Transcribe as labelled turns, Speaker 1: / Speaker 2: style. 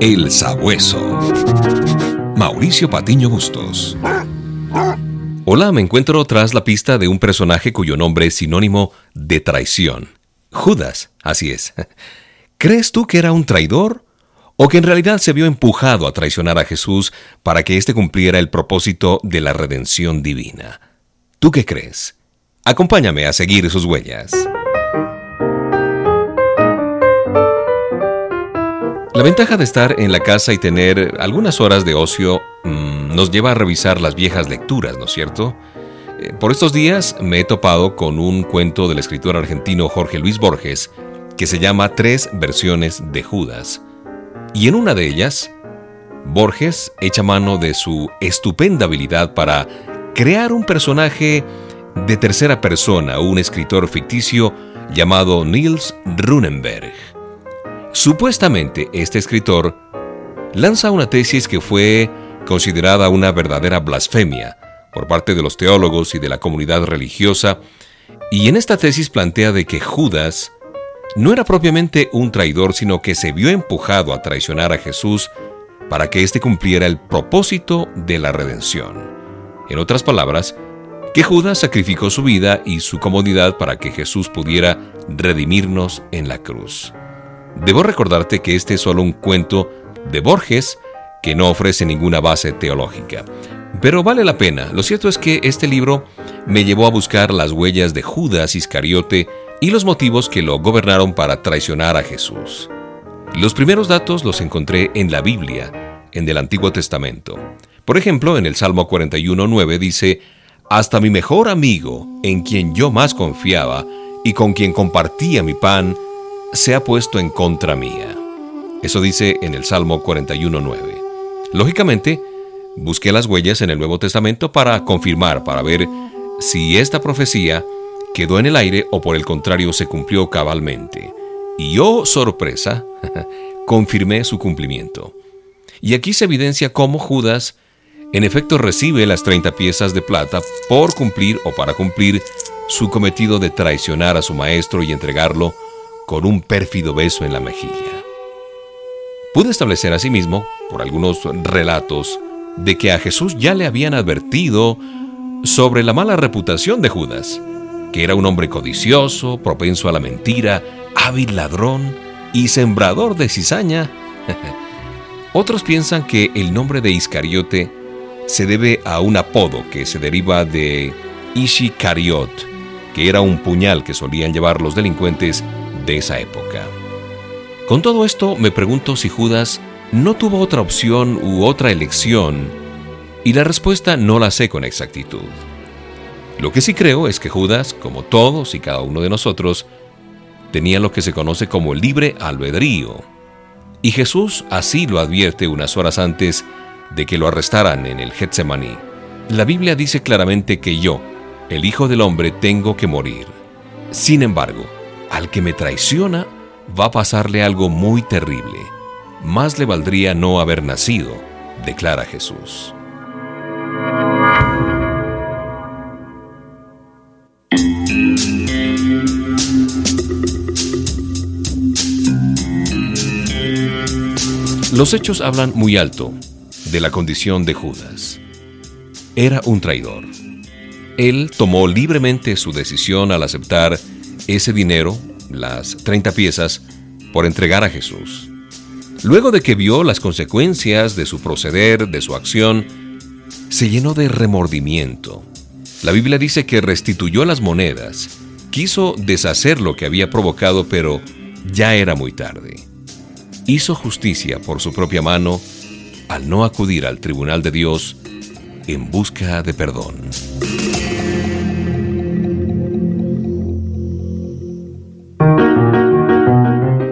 Speaker 1: El Sabueso. Mauricio Patiño Bustos. Hola, me encuentro tras la pista de un personaje cuyo nombre es sinónimo de traición. Judas, así es. ¿Crees tú que era un traidor? ¿O que en realidad se vio empujado a traicionar a Jesús para que éste cumpliera el propósito de la redención divina? ¿Tú qué crees? Acompáñame a seguir sus huellas. La ventaja de estar en la casa y tener algunas horas de ocio mmm, nos lleva a revisar las viejas lecturas, ¿no es cierto? Eh, por estos días me he topado con un cuento del escritor argentino Jorge Luis Borges que se llama Tres versiones de Judas. Y en una de ellas, Borges echa mano de su estupenda habilidad para crear un personaje de tercera persona, un escritor ficticio llamado Niels Runenberg. Supuestamente este escritor lanza una tesis que fue considerada una verdadera blasfemia por parte de los teólogos y de la comunidad religiosa, y en esta tesis plantea de que Judas no era propiamente un traidor, sino que se vio empujado a traicionar a Jesús para que éste cumpliera el propósito de la redención. En otras palabras, que Judas sacrificó su vida y su comodidad para que Jesús pudiera redimirnos en la cruz. Debo recordarte que este es solo un cuento de Borges que no ofrece ninguna base teológica. Pero vale la pena. Lo cierto es que este libro me llevó a buscar las huellas de Judas Iscariote y los motivos que lo gobernaron para traicionar a Jesús. Los primeros datos los encontré en la Biblia, en el Antiguo Testamento. Por ejemplo, en el Salmo 41.9 dice, Hasta mi mejor amigo, en quien yo más confiaba y con quien compartía mi pan, se ha puesto en contra mía. Eso dice en el Salmo 41.9. Lógicamente, busqué las huellas en el Nuevo Testamento para confirmar, para ver si esta profecía quedó en el aire o por el contrario se cumplió cabalmente. Y yo, sorpresa, confirmé su cumplimiento. Y aquí se evidencia cómo Judas en efecto recibe las 30 piezas de plata por cumplir o para cumplir su cometido de traicionar a su maestro y entregarlo con un pérfido beso en la mejilla. Pude establecer asimismo, por algunos relatos, de que a Jesús ya le habían advertido sobre la mala reputación de Judas, que era un hombre codicioso, propenso a la mentira, hábil ladrón y sembrador de cizaña. Otros piensan que el nombre de Iscariote se debe a un apodo que se deriva de Ishikariot, que era un puñal que solían llevar los delincuentes de esa época. Con todo esto me pregunto si Judas no tuvo otra opción u otra elección, y la respuesta no la sé con exactitud. Lo que sí creo es que Judas, como todos y cada uno de nosotros, tenía lo que se conoce como libre albedrío, y Jesús así lo advierte unas horas antes de que lo arrestaran en el Getsemaní. La Biblia dice claramente que yo, el Hijo del Hombre, tengo que morir. Sin embargo, al que me traiciona va a pasarle algo muy terrible. Más le valdría no haber nacido, declara Jesús. Los hechos hablan muy alto de la condición de Judas. Era un traidor. Él tomó libremente su decisión al aceptar ese dinero, las 30 piezas, por entregar a Jesús. Luego de que vio las consecuencias de su proceder, de su acción, se llenó de remordimiento. La Biblia dice que restituyó las monedas, quiso deshacer lo que había provocado, pero ya era muy tarde. Hizo justicia por su propia mano al no acudir al tribunal de Dios en busca de perdón.